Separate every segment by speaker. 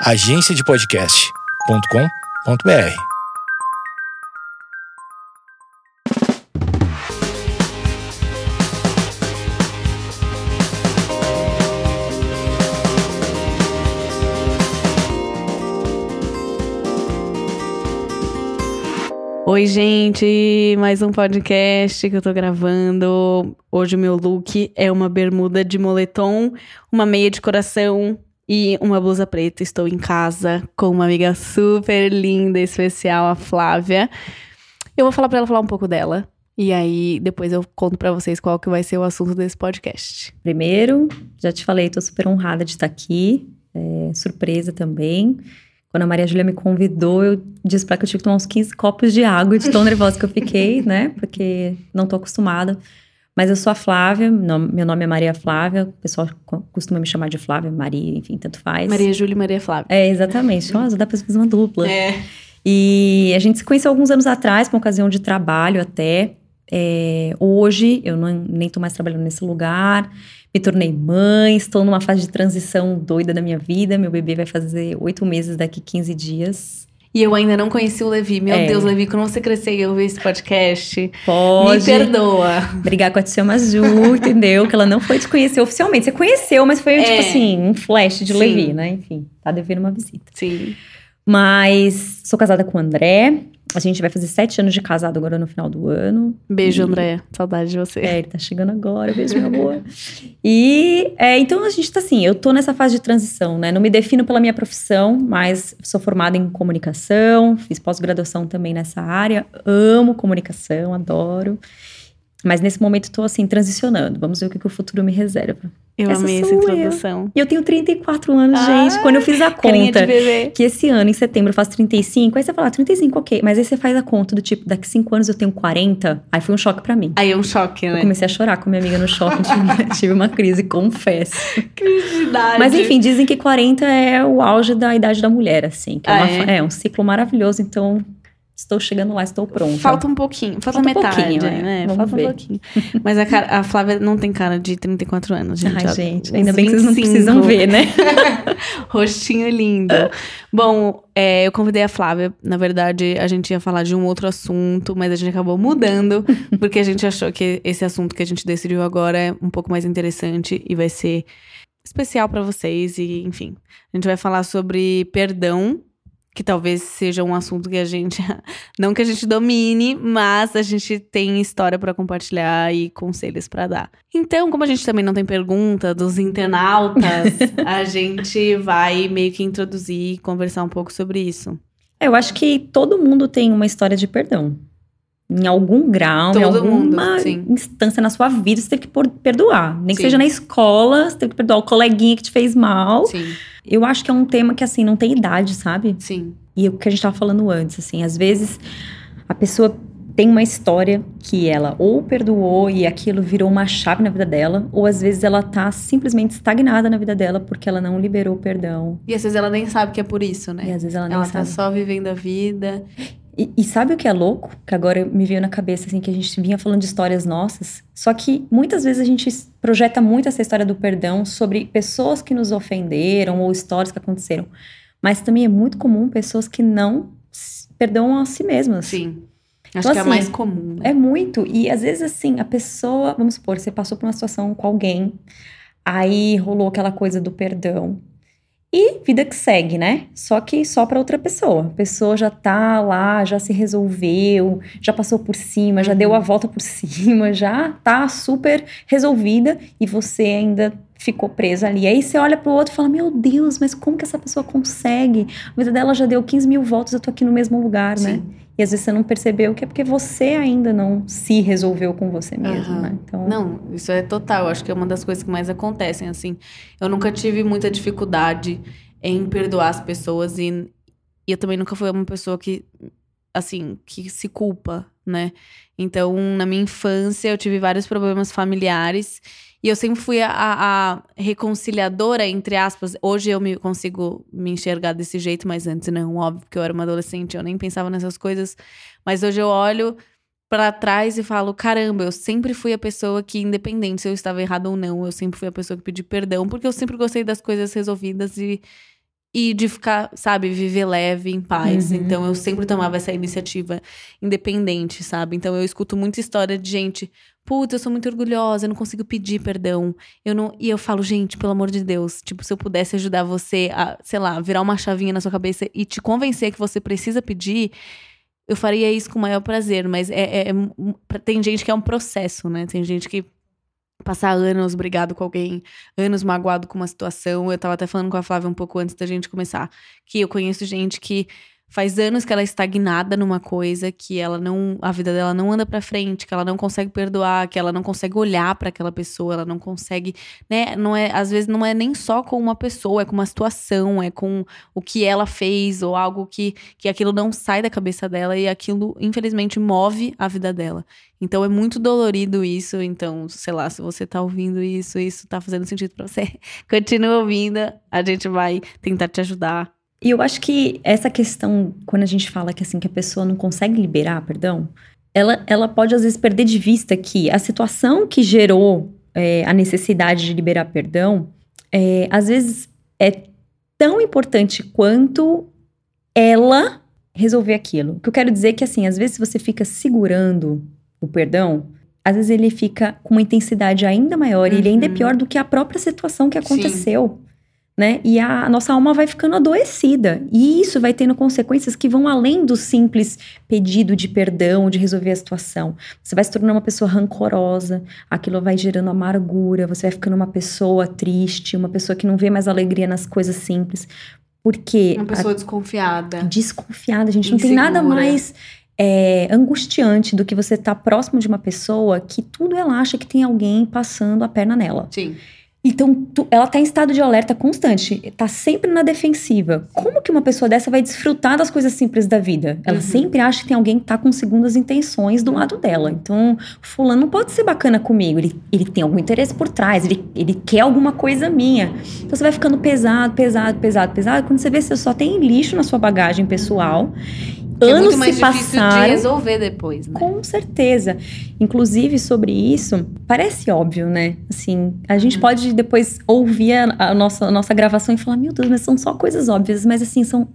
Speaker 1: agenciadepodcast.com.br.
Speaker 2: Oi, gente! Mais um podcast que eu tô gravando. Hoje o meu look é uma bermuda de moletom, uma meia de coração e uma blusa preta. Estou em casa com uma amiga super linda, especial, a Flávia. Eu vou falar pra ela falar um pouco dela. E aí, depois eu conto pra vocês qual que vai ser o assunto desse podcast.
Speaker 3: Primeiro, já te falei, tô super honrada de estar aqui. É, surpresa também. Quando a Maria Júlia me convidou, eu disse pra ela que eu tinha que tomar uns 15 copos de água, de tão nervosa que eu fiquei, né? Porque não tô acostumada. Mas eu sou a Flávia, meu nome é Maria Flávia, o pessoal costuma me chamar de Flávia, Maria, enfim, tanto faz.
Speaker 2: Maria Júlia e Maria Flávia.
Speaker 3: É, exatamente. Nossa, dá pra fazer uma dupla.
Speaker 2: É.
Speaker 3: E a gente se conheceu alguns anos atrás, por ocasião de trabalho até. É, hoje, eu não, nem tô mais trabalhando nesse lugar me tornei mãe, estou numa fase de transição doida da minha vida. Meu bebê vai fazer oito meses daqui 15 dias.
Speaker 2: E eu ainda não conheci o Levi. Meu
Speaker 3: É.
Speaker 2: Deus, Levi, quando você crescer e eu ver esse podcast,
Speaker 3: Pode
Speaker 2: me perdoa.
Speaker 3: brigar com a Tia Mazu, entendeu? Que ela não foi te conhecer oficialmente. Você conheceu, mas foi
Speaker 2: É.
Speaker 3: tipo assim, um flash de
Speaker 2: Sim.
Speaker 3: Levi, né? Enfim, tá devendo uma visita.
Speaker 2: Sim.
Speaker 3: Mas sou casada com o André. A gente vai fazer sete anos de casado agora no final do ano.
Speaker 2: Beijo,
Speaker 3: E-
Speaker 2: André. Saudade de você.
Speaker 3: É, ele tá chegando agora, beijo, meu amor. E é, então a gente tá assim, eu tô nessa fase de transição, né? Não me defino pela minha profissão, mas sou formada em comunicação, fiz pós-graduação também nessa área, amo comunicação, adoro. Mas nesse momento tô assim, transicionando. Vamos ver o que, que o futuro me reserva.
Speaker 2: Eu
Speaker 3: Essa
Speaker 2: amei essa
Speaker 3: sou eu.
Speaker 2: introdução.
Speaker 3: E eu tenho 34 anos,
Speaker 2: Ai,
Speaker 3: gente. Quando eu fiz a conta que esse ano, em setembro, eu faço 35, aí você fala, ah, 35, ok. Mas aí você faz a conta do tipo, daqui 5 anos eu tenho 40. Aí foi um choque pra mim.
Speaker 2: Aí é um choque,
Speaker 3: Eu
Speaker 2: né?
Speaker 3: comecei a chorar com minha amiga no shopping, tive, tive uma crise, confesso.
Speaker 2: Crise de idade.
Speaker 3: Mas enfim, dizem que 40 é o auge da idade da mulher, assim. Que é,
Speaker 2: Ah,
Speaker 3: uma
Speaker 2: é?
Speaker 3: é um ciclo maravilhoso, então estou chegando lá, estou pronta.
Speaker 2: Falta um pouquinho, falta,
Speaker 3: Falta um
Speaker 2: metade,
Speaker 3: pouquinho, é.
Speaker 2: né?
Speaker 3: Vamos
Speaker 2: falta
Speaker 3: ver.
Speaker 2: um pouquinho. Mas a, cara- a Flávia não tem cara de 34 anos, gente.
Speaker 3: Ai,
Speaker 2: Ela-
Speaker 3: gente, ainda bem que vocês não
Speaker 2: 25.
Speaker 3: precisam ver, né?
Speaker 2: Rostinho lindo. Bom, é, eu convidei a Flávia. Na verdade, a gente ia falar de um outro assunto, mas a gente acabou mudando, porque a gente achou que esse assunto que a gente decidiu agora é um pouco mais interessante e vai ser especial pra vocês. E, enfim, a gente vai falar sobre perdão. Que talvez seja um assunto que a gente. Não que a gente domine, mas a gente tem história pra compartilhar e conselhos pra dar. Então, como a gente também não tem pergunta dos internautas, a gente vai meio que introduzir e conversar um pouco sobre isso.
Speaker 3: Eu acho que todo mundo tem uma história de perdão. Em algum grau, em
Speaker 2: Todo mundo,
Speaker 3: alguma
Speaker 2: sim.
Speaker 3: instância na sua vida, você teve que perdoar. Nem que
Speaker 2: Sim.
Speaker 3: seja na escola, você teve que perdoar o coleguinha que te fez mal.
Speaker 2: Sim,
Speaker 3: Eu acho que é um tema que, assim, não tem idade, sabe?
Speaker 2: sim.
Speaker 3: E o que a gente tava falando antes, assim, às vezes a pessoa tem uma história que ela ou perdoou e aquilo virou uma chave na vida dela, ou às vezes ela tá simplesmente estagnada na vida dela porque ela não liberou o perdão.
Speaker 2: E às vezes ela nem sabe que é por isso,
Speaker 3: E
Speaker 2: né?
Speaker 3: às vezes ela nem
Speaker 2: Ela tá
Speaker 3: sabe.
Speaker 2: só vivendo a vida.
Speaker 3: E, e sabe o que é louco? Que agora me veio na cabeça, assim, que a gente vinha falando de histórias nossas. Só que muitas vezes a gente projeta muito essa história do perdão sobre pessoas que nos ofenderam ou histórias que aconteceram. Mas também é muito comum pessoas que não perdoam a si mesmas.
Speaker 2: Sim. Acho
Speaker 3: Então,
Speaker 2: que é
Speaker 3: assim,
Speaker 2: mais comum, né?
Speaker 3: É muito. E às vezes, assim, a pessoa, vamos supor, você passou por uma situação com alguém, aí rolou aquela coisa do perdão. E vida que segue, né? Só que só para outra pessoa. A pessoa já tá lá, já se resolveu, já passou por cima, já
Speaker 2: Uhum.
Speaker 3: deu a volta por cima, já tá super resolvida e você ainda ficou presa ali. Aí você olha pro outro e fala: Meu Deus, mas como que essa pessoa consegue? A vida dela já deu 15 mil voltas, eu tô aqui no mesmo lugar, né? E às vezes você não percebeu que é porque você ainda não se resolveu com você mesmo,
Speaker 2: Aham.
Speaker 3: né? Então,
Speaker 2: Não, isso é total. Acho que é uma das coisas que mais acontecem, assim. Eu nunca tive muita dificuldade em perdoar as pessoas e, e eu também nunca fui uma pessoa que, assim, que se culpa, né? Então, na minha infância, eu tive vários problemas familiares e eu sempre fui a, a reconciliadora, entre aspas. Hoje eu me consigo me enxergar desse jeito, mas antes não, óbvio, porque eu era uma adolescente, eu nem pensava nessas coisas. Mas hoje eu olho pra trás e falo: caramba, eu sempre fui a pessoa que, independente se eu estava errado ou não, eu sempre fui a pessoa que pedi perdão, porque eu sempre gostei das coisas resolvidas e e de ficar, sabe, viver leve, em paz.
Speaker 3: Uhum.
Speaker 2: Então eu sempre tomava essa iniciativa independente, sabe? Então eu escuto muita história de gente, puta, eu sou muito orgulhosa, eu não consigo pedir perdão. Eu não, e eu falo, gente, pelo amor de Deus, tipo, se eu pudesse ajudar você a, sei lá, virar uma chavinha na sua cabeça e te convencer que você precisa pedir, eu faria isso com o maior prazer, mas é, é- é- tem gente que é um processo, né? Tem gente que passar anos brigado com alguém, anos magoado com uma situação. Eu tava até falando com a Flávia um pouco antes da gente começar, que eu conheço gente que faz anos que ela é estagnada numa coisa, que ela não, a vida dela não anda pra frente, que ela não consegue perdoar, que ela não consegue olhar pra aquela pessoa, ela não consegue, né, não é, às vezes não é nem só com uma pessoa, é com uma situação, é com o que ela fez ou algo que que aquilo não sai da cabeça dela e aquilo infelizmente move a vida dela. Então é muito dolorido isso, então, sei lá, se você tá ouvindo isso, isso tá fazendo sentido pra você, continua ouvindo, a gente vai tentar te ajudar.
Speaker 3: E eu acho que essa questão, quando a gente fala que assim que a pessoa não consegue liberar, perdão, ela, ela pode às vezes perder de vista que a situação que gerou é, a necessidade de liberar perdão, é, às vezes é tão importante quanto ela resolver aquilo. O que eu quero dizer é que assim, às vezes você fica segurando o perdão, às vezes ele fica com uma intensidade ainda maior e ele ainda é
Speaker 2: Uhum.
Speaker 3: pior do que a própria situação que
Speaker 2: Sim.
Speaker 3: Né? E a nossa alma vai ficando adoecida. E isso vai tendo consequências que vão além do simples pedido de perdão, de resolver a situação. Você vai se tornando uma pessoa rancorosa, aquilo vai gerando amargura, você vai ficando uma pessoa triste, uma pessoa que não vê mais alegria nas coisas simples. Porque
Speaker 2: Uma pessoa desconfiada.
Speaker 3: a desconfiada, gente, não tem nada
Speaker 2: Insegura.
Speaker 3: mais é, angustiante do que você estar próximo de uma pessoa que tudo ela acha que tem alguém passando a perna nela.
Speaker 2: Sim.
Speaker 3: Então, tu- ela tá em estado de alerta constante, tá sempre na defensiva. Como que uma pessoa dessa vai desfrutar das coisas simples da vida? Ela
Speaker 2: Uhum.
Speaker 3: sempre acha que tem alguém que tá com segundas intenções do lado dela. Então, fulano não pode ser bacana comigo, ele, ele tem algum interesse por trás, ele, ele quer alguma coisa minha. Então, você vai ficando pesado, pesado, pesado, pesado. Quando você vê, você só tem lixo na sua bagagem pessoal.
Speaker 2: Que é
Speaker 3: Anos
Speaker 2: muito mais
Speaker 3: se
Speaker 2: difícil de
Speaker 3: passaram.
Speaker 2: resolver depois, né?
Speaker 3: Com certeza. Inclusive, sobre isso, parece óbvio, né? Assim, a gente
Speaker 2: Uhum.
Speaker 3: pode depois ouvir a, a nossa, a nossa gravação e falar, meu Deus, mas são só coisas óbvias. Mas, assim, são...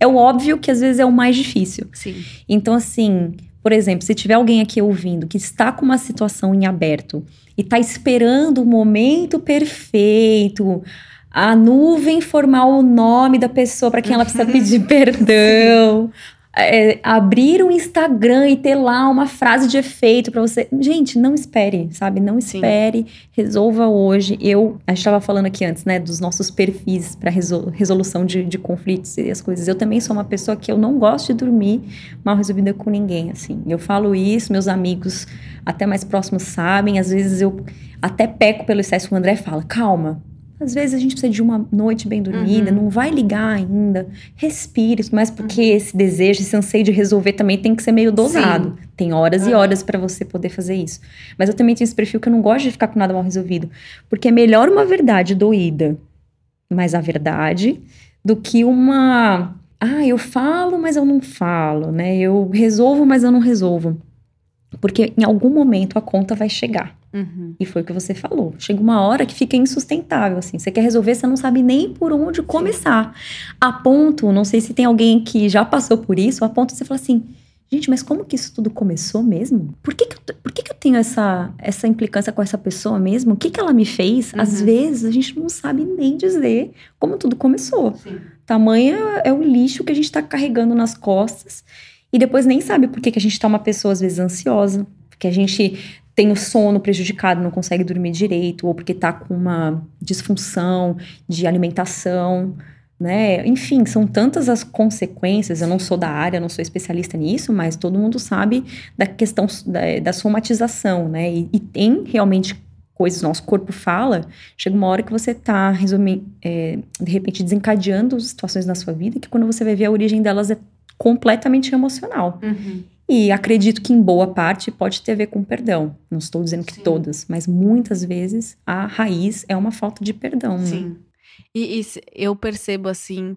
Speaker 3: É o óbvio que às vezes é o mais difícil.
Speaker 2: Sim.
Speaker 3: Então, assim, por exemplo, se tiver alguém aqui ouvindo que está com uma situação em aberto e está esperando o momento perfeito, a nuvem formar o nome da pessoa para quem ela precisa pedir perdão. É, abrir o Instagram e ter lá uma frase de efeito para você. Gente, não espere, sabe? Não
Speaker 2: Sim.
Speaker 3: espere, resolva hoje. Eu, a gente estava falando aqui antes, né, dos nossos perfis para resolução de, de conflitos e as coisas. Eu também sou uma pessoa que eu não gosto de dormir mal resolvida com ninguém, assim. Eu falo isso, meus amigos até mais próximos sabem. Às vezes eu até peco pelo excesso. O André fala, calma. Às vezes a gente precisa de uma noite bem dormida,
Speaker 2: Uhum.
Speaker 3: não vai ligar ainda. Respire, mas porque esse desejo, esse anseio de resolver também tem que ser meio dosado. Tem horas e
Speaker 2: Uhum.
Speaker 3: horas pra você poder fazer isso. Mas eu também tenho esse perfil que eu não gosto de ficar com nada mal resolvido. Porque é melhor uma verdade doída, mas a verdade, do que uma. Ah, eu falo, mas eu não falo, né? Eu resolvo, mas eu não resolvo. Porque em algum momento a conta vai chegar.
Speaker 2: Uhum.
Speaker 3: E foi o que você falou. Chega uma hora que fica insustentável, assim. Você quer resolver, você não sabe nem por onde começar. A ponto, não sei se tem alguém que já passou por isso, a ponto de você falar assim, gente, mas como que isso tudo começou mesmo? Por que que eu, por que que eu tenho essa, essa implicância com essa pessoa mesmo? O que que ela me fez? Às
Speaker 2: Uhum.
Speaker 3: vezes, a gente não sabe nem dizer como tudo começou.
Speaker 2: Sim.
Speaker 3: Tamanho é o lixo que a gente tá carregando nas costas. E depois nem sabe por que, que a gente tá uma pessoa, às vezes, ansiosa. Porque a gente tem o sono prejudicado, não consegue dormir direito, ou porque tá com uma disfunção de alimentação, né? Enfim, são tantas as consequências. Eu não sou da área, não sou especialista nisso, mas todo mundo sabe da questão da, da somatização, né? E, e tem realmente coisas, nosso corpo fala, chega uma hora que você tá, resumindo, é, de repente, desencadeando situações na sua vida que quando você vai ver a origem delas é completamente emocional.
Speaker 2: Uhum.
Speaker 3: E acredito que em boa parte pode ter a ver com perdão. Não estou dizendo que
Speaker 2: Sim.
Speaker 3: todas, mas muitas vezes a raiz é uma falta de perdão. né?
Speaker 2: Sim. E, e se- eu percebo assim,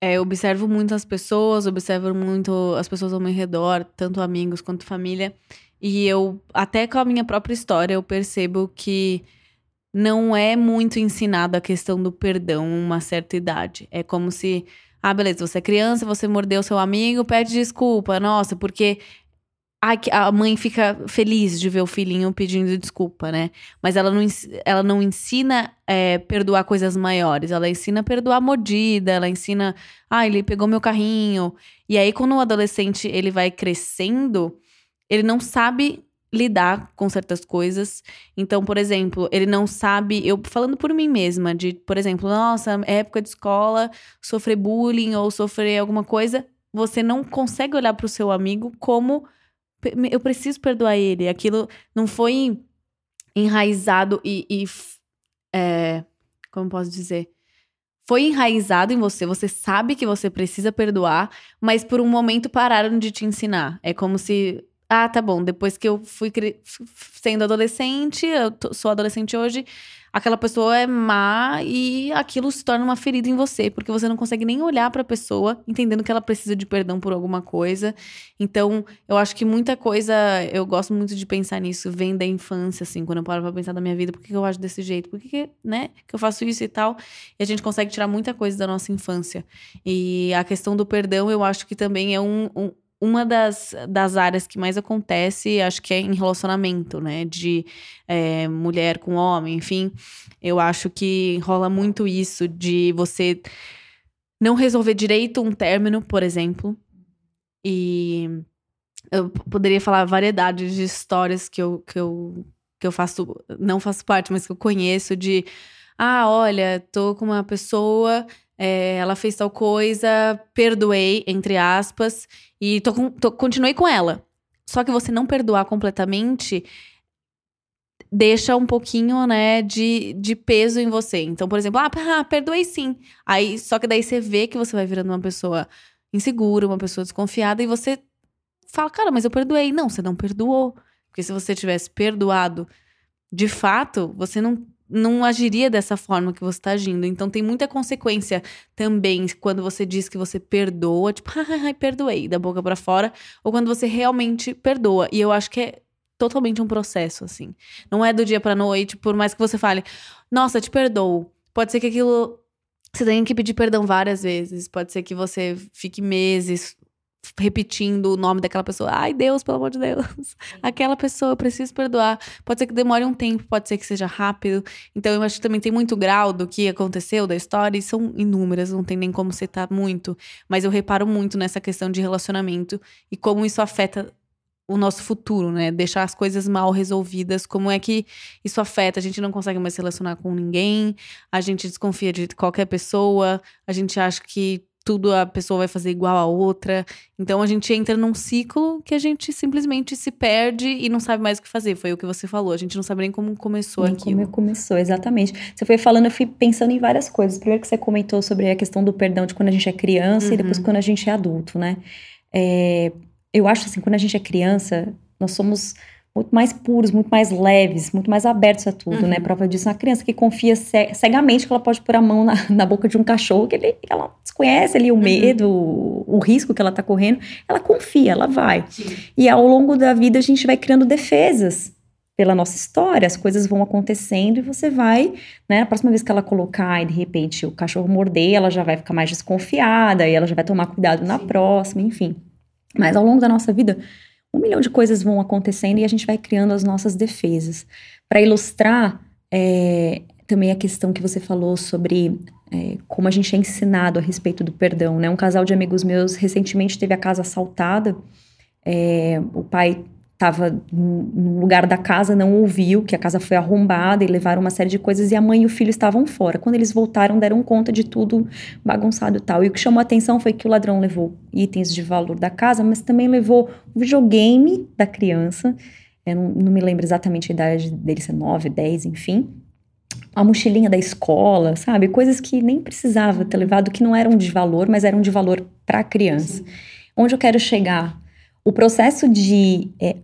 Speaker 2: é, eu observo muito as pessoas, observo muito as pessoas ao meu redor, tanto amigos quanto família. E eu, até com a minha própria história, eu percebo que não é muito ensinado a questão do perdão uma certa idade. É como se, ah, beleza, você é criança, você mordeu seu amigo, pede desculpa. Nossa, porque a mãe fica feliz de ver o filhinho pedindo desculpa, né? Mas ela não, ela não ensina é, perdoar coisas maiores. Ela ensina a perdoar mordida, ela ensina, ah, ele pegou meu carrinho. E aí, quando o adolescente ele vai crescendo, ele não sabe lidar com certas coisas. Então, por exemplo, ele não sabe, eu falando por mim mesma, de, por exemplo, nossa, época de escola, sofrer bullying ou sofrer alguma coisa, você não consegue olhar para o seu amigo como eu preciso perdoar ele. Aquilo não foi enraizado e. e é, como posso dizer? Foi enraizado em você, você sabe que você precisa perdoar, mas por um momento pararam de te ensinar. É como se. Ah, tá bom, depois que eu fui sendo adolescente, eu sou adolescente hoje, aquela pessoa é má e aquilo se torna uma ferida em você, porque você não consegue nem olhar para a pessoa entendendo que ela precisa de perdão por alguma coisa. Então, eu acho que muita coisa, eu gosto muito de pensar nisso, vem da infância, assim, quando eu paro pra pensar da minha vida, por que eu acho desse jeito? Por que, né, que eu faço isso e tal? E a gente consegue tirar muita coisa da nossa infância. E a questão do perdão, eu acho que também é um, um uma das, das áreas que mais acontece, acho que é em relacionamento, né? De é, mulher com homem, enfim. Eu acho que rola muito isso de você não resolver direito um término, por exemplo. E eu poderia falar variedades de histórias que eu, que eu, que eu faço, não faço parte, mas que eu conheço de. Ah, olha, tô com uma pessoa é, ela fez tal coisa, perdoei, entre aspas, e tô tô, continuei com ela. Só que você não perdoar completamente deixa um pouquinho, né, de, de peso em você. Então, por exemplo, ah, ah, perdoei sim. Aí, só que daí você vê que você vai virando uma pessoa insegura, uma pessoa desconfiada, e você fala, cara, mas eu perdoei. Não, você não perdoou. Porque se você tivesse perdoado de fato, você não não agiria dessa forma que você está agindo. Então tem muita consequência também quando você diz que você perdoa, tipo, perdoei, da boca para fora, ou quando você realmente perdoa. E eu acho que é totalmente um processo, assim. Não é do dia pra noite, por mais que você fale, nossa, te perdoo. Pode ser que aquilo. Você tenha que pedir perdão várias vezes. Pode ser que você fique meses repetindo o nome daquela pessoa. Ai, Deus, pelo amor de Deus. Aquela pessoa, eu preciso perdoar. Pode ser que demore um tempo, pode ser que seja rápido. Então, eu acho que também tem muito grau do que aconteceu, da história, e são inúmeras, não tem nem como citar muito. Mas eu reparo muito nessa questão de relacionamento e como isso afeta o nosso futuro, né? Deixar as coisas mal resolvidas, como é que isso afeta? A gente não consegue mais se relacionar com ninguém, a gente desconfia de qualquer pessoa, a gente acha que tudo a pessoa vai fazer igual a outra. Então a gente entra num ciclo que a gente simplesmente se perde e não sabe mais o que fazer. Foi o que você falou. A gente não sabe nem como começou nem aquilo.
Speaker 3: Como começou, exatamente. Você foi falando, eu fui pensando em várias coisas. Primeiro que você comentou sobre a questão do perdão de quando a gente é criança uhum. e depois quando a gente é adulto, né? É, eu acho assim, quando a gente é criança, nós somos muito mais puros, muito mais leves, muito mais abertos a tudo, né? uhum. né? Prova disso, uma criança que confia cegamente que ela pode pôr a mão na, na boca de um cachorro, que ele, ela desconhece ali o uhum. medo, o, o, risco que ela tá correndo, ela confia, ela vai. Sim. E ao longo da vida a gente vai criando defesas pela nossa história, as coisas vão acontecendo e você vai, né? A próxima vez que ela colocar e de repente o cachorro morder, ela já vai ficar mais desconfiada e ela já vai tomar cuidado na Sim. próxima, enfim. Mas ao longo da nossa vida, um milhão de coisas vão acontecendo e a gente vai criando as nossas defesas. Para ilustrar é, também a questão que você falou sobre é, como a gente é ensinado a respeito do perdão, né? Um casal de amigos meus recentemente teve a casa assaltada. É, o pai estava no lugar da casa, não ouviu que a casa foi arrombada e levaram uma série de coisas e a mãe e o filho estavam fora. Quando eles voltaram, deram conta de tudo bagunçado e tal. E o que chamou a atenção foi que o ladrão levou itens de valor da casa, mas também levou o videogame da criança. Eu não, não me lembro exatamente a idade dele, se é 9, 10, enfim. A mochilinha da escola, sabe? Coisas que nem precisava ter levado, que não eram de valor, mas eram de valor para a criança. Sim. Onde eu quero chegar? O processo de é,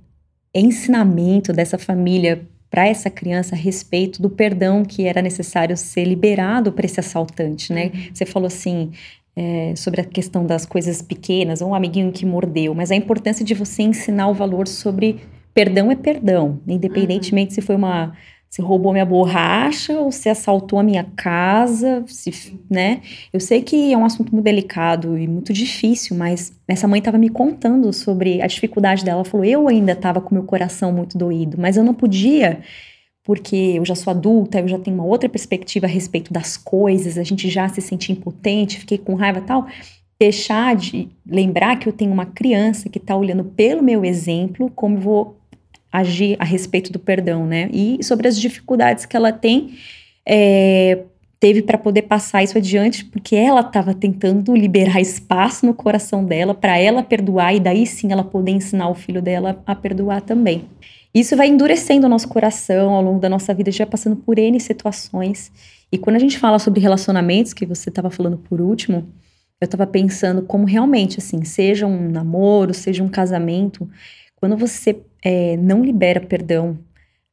Speaker 3: ensinamento dessa família para essa criança a respeito do perdão que era necessário ser liberado para esse assaltante, né? Uhum. Você falou assim é, sobre a questão das coisas pequenas, um amiguinho que mordeu, mas a importância de você ensinar o valor sobre perdão é perdão, independentemente uhum. se foi uma Você roubou minha borracha ou você assaltou a minha casa, se, né? Eu sei que é um assunto muito delicado e muito difícil, mas essa mãe estava me contando sobre a dificuldade dela. Ela falou: eu ainda estava com meu coração muito doído, mas eu não podia, porque eu já sou adulta, eu já tenho uma outra perspectiva a respeito das coisas, a gente já se sente impotente, fiquei com raiva tal. Deixar de lembrar que eu tenho uma criança que está olhando pelo meu exemplo, como eu vou agir a respeito do perdão, né? E sobre as dificuldades que ela tem, é, teve para poder passar isso adiante, porque ela estava tentando liberar espaço no coração dela para ela perdoar e daí sim ela poder ensinar o filho dela a perdoar também. Isso vai endurecendo o nosso coração ao longo da nossa vida, vai passando por N situações. E quando a gente fala sobre relacionamentos, que você estava falando por último, eu estava pensando como realmente, assim, seja um namoro, seja um casamento, quando você é, não libera perdão,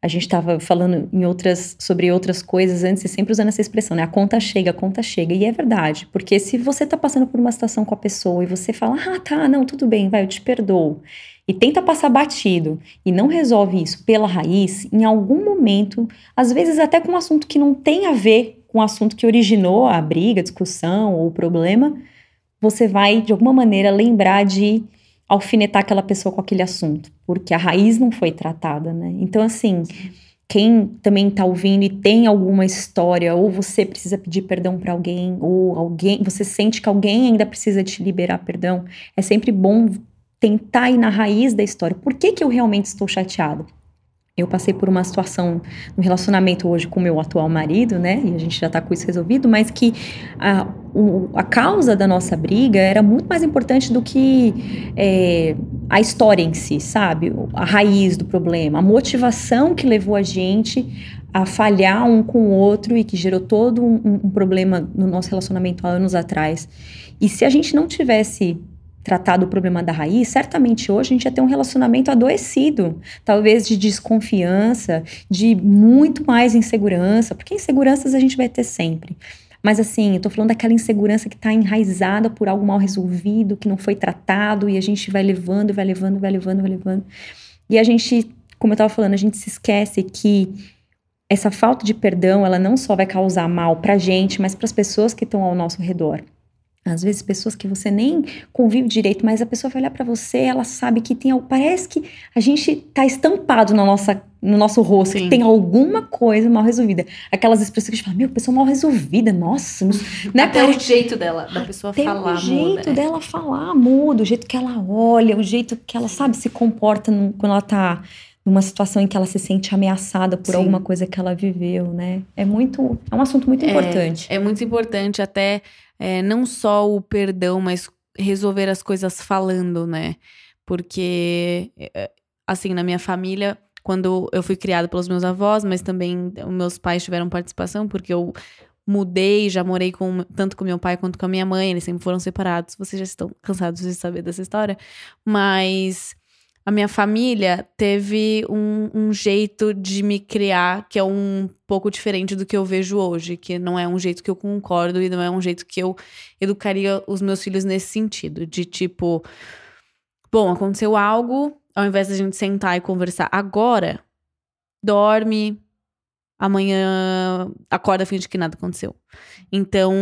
Speaker 3: a gente estava falando em outras, sobre outras coisas antes e sempre usando essa expressão, né? A conta chega, a conta chega. E é verdade, porque se você está passando por uma situação com a pessoa e você fala, ah, tá, não, tudo bem, vai, eu te perdoo, e tenta passar batido e não resolve isso pela raiz, em algum momento, às vezes até com um assunto que não tem a ver com o assunto que originou a briga, a discussão ou o problema, você vai, de alguma maneira, lembrar de alfinetar aquela pessoa com aquele assunto, porque a raiz não foi tratada, né? Então, assim, quem também tá ouvindo e tem alguma história, ou você precisa pedir perdão para alguém, ou alguém, você sente que alguém ainda precisa te liberar perdão, é sempre bom tentar ir na raiz da história. Por que, que eu realmente estou chateada? Eu passei por uma situação no relacionamento hoje com meu atual marido, né? E a gente já tá com isso resolvido, mas que a, o, a causa da nossa briga era muito mais importante do que é, a história em si, sabe? A raiz do problema, a motivação que levou a gente a falhar um com o outro e que gerou todo um, um problema no nosso relacionamento há anos atrás. E se a gente não tivesse tratado o problema da raiz, certamente hoje a gente ia ter um relacionamento adoecido, talvez de desconfiança, de muito mais insegurança, porque inseguranças a gente vai ter sempre. Mas assim, eu tô falando daquela insegurança que está enraizada por algo mal resolvido, que não foi tratado, e a gente vai levando, vai levando, vai levando, vai levando. E a gente, como eu tava falando, a gente se esquece que essa falta de perdão, ela não só vai causar mal pra gente, mas para as pessoas que estão ao nosso redor. Às vezes, pessoas que você nem convive direito, mas a pessoa vai olhar para você, ela sabe que tem. Parece que a gente tá estampado na nossa, no nosso rosto, Sim. que tem alguma coisa mal resolvida. Aquelas expressões que a gente fala, meu, pessoa mal resolvida, nossa. Não,
Speaker 2: né? Até o jeito dela, da pessoa
Speaker 3: Até
Speaker 2: falar.
Speaker 3: O jeito muda, dela falar muda, o jeito que ela olha, o jeito que ela, sabe, se comporta quando ela tá numa situação em que ela se sente ameaçada por Sim. alguma coisa que ela viveu, né? É muito. É um assunto muito
Speaker 2: é,
Speaker 3: importante.
Speaker 2: É muito importante até é, não só o perdão, mas resolver as coisas falando, né? Porque, é, assim, na minha família, quando eu fui criada pelos meus avós, mas também meus pais tiveram participação, porque eu mudei, já morei com, tanto com meu pai quanto com a minha mãe, eles sempre foram separados. Vocês já estão cansados de saber dessa história, mas a minha família teve um, um, jeito de me criar que é um pouco diferente do que eu vejo hoje, que não é um jeito que eu concordo e não é um jeito que eu educaria os meus filhos nesse sentido, de tipo, bom, aconteceu algo, ao invés da gente sentar e conversar agora, dorme, amanhã acorda finge que nada aconteceu. Então,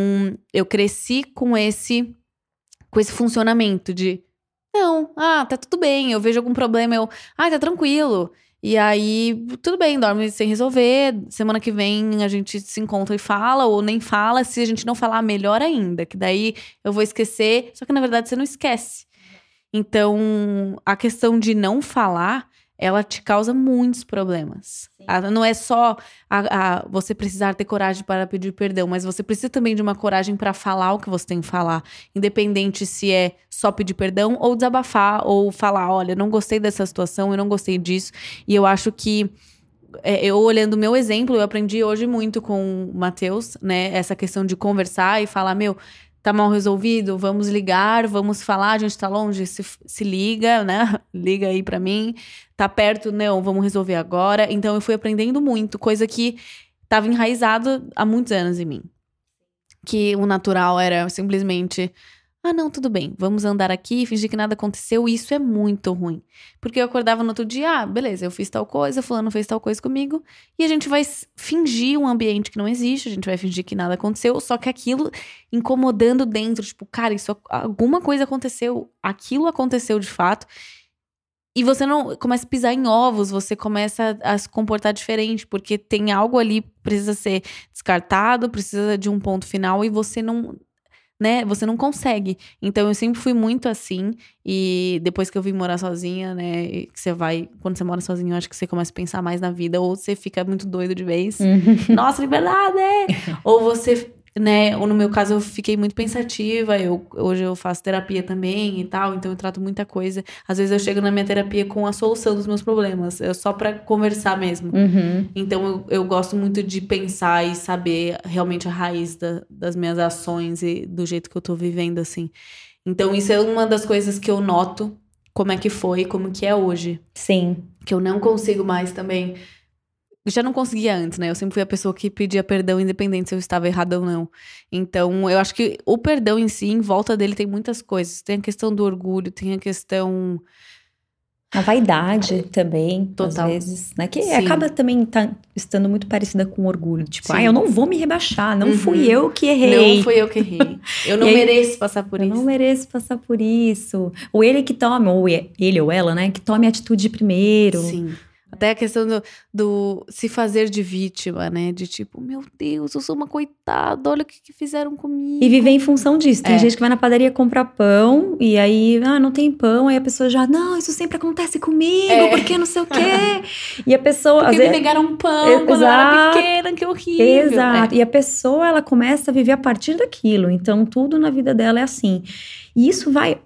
Speaker 2: eu cresci com esse com esse funcionamento de não, ah, tá tudo bem. Eu vejo algum problema, eu, ah, tá tranquilo. E aí, tudo bem, dorme sem resolver. Semana que vem a gente se encontra e fala, ou nem fala. Se a gente não falar, melhor ainda, que daí eu vou esquecer. Só que na verdade você não esquece. Então, a questão de não falar ela te causa muitos problemas. não é só a, a, você precisar ter coragem para pedir perdão, mas você precisa também de uma coragem para falar o que você tem que falar. Independente se é só pedir perdão ou desabafar ou falar: olha, não gostei dessa situação, eu não gostei disso. E eu acho que. É, eu olhando o meu exemplo, eu aprendi hoje muito com o Matheus, né? Essa questão de conversar e falar, meu, tá mal resolvido, vamos ligar, vamos falar, a gente tá longe, se, se liga, né? Liga aí para mim. Tá perto, não, vamos resolver agora. Então eu fui aprendendo muito, coisa que tava enraizado há muitos anos em mim. Que o natural era simplesmente Ah, não, tudo bem, vamos andar aqui, fingir que nada aconteceu. Isso é muito ruim. Porque eu acordava no outro dia, ah, beleza, eu fiz tal coisa, fulano fez tal coisa comigo. E a gente vai fingir um ambiente que não existe, a gente vai fingir que nada aconteceu, só que aquilo incomodando dentro, tipo, cara, isso alguma coisa aconteceu, aquilo aconteceu de fato. E você não começa a pisar em ovos, você começa a, a se comportar diferente, porque tem algo ali que precisa ser descartado, precisa de um ponto final e você não né? Você não consegue. Então eu sempre fui muito assim. E depois que eu vim morar sozinha, né? Que você vai. Quando você mora sozinho, eu acho que você começa a pensar mais na vida. Ou você fica muito doido de vez. Uhum. Nossa, liberdade! ou você né? Ou no meu caso, eu fiquei muito pensativa. Eu, hoje eu faço terapia também e tal, então eu trato muita coisa. Às vezes eu chego na minha terapia com a solução dos meus problemas, é só para conversar mesmo.
Speaker 3: Uhum.
Speaker 2: Então eu, eu gosto muito de pensar e saber realmente a raiz da, das minhas ações e do jeito que eu tô vivendo, assim. Então isso é uma das coisas que eu noto como é que foi, como que é hoje.
Speaker 3: Sim.
Speaker 2: Que eu não consigo mais também já não conseguia antes, né? Eu sempre fui a pessoa que pedia perdão, independente se eu estava errada ou não. Então, eu acho que o perdão em si, em volta dele, tem muitas coisas. Tem a questão do orgulho, tem a questão.
Speaker 3: A vaidade também,
Speaker 2: Total.
Speaker 3: às vezes, né? Que Sim. acaba também tá estando muito parecida com orgulho. Tipo, ah, eu não vou me rebaixar, não uhum. fui eu que errei.
Speaker 2: Não fui eu que errei. Eu não mereço passar por
Speaker 3: eu
Speaker 2: isso.
Speaker 3: Eu não mereço passar por isso. Ou ele que tome, ou ele ou ela, né? Que tome a atitude primeiro.
Speaker 2: Sim. Até a questão do, do, se fazer de vítima, né? De tipo, meu Deus, eu sou uma coitada, olha o que, que fizeram comigo.
Speaker 3: E viver em função disso. Tem é. gente que vai na padaria comprar pão e aí, ah, não tem pão. Aí a pessoa já, não, isso sempre acontece comigo, é. porque não sei o quê. e a pessoa.
Speaker 2: Porque me vezes, negaram pão é, quando exato, eu era pequena, que horrível.
Speaker 3: Exato. É. E a pessoa, ela começa a viver a partir daquilo. Então, tudo na vida dela é assim. E isso vai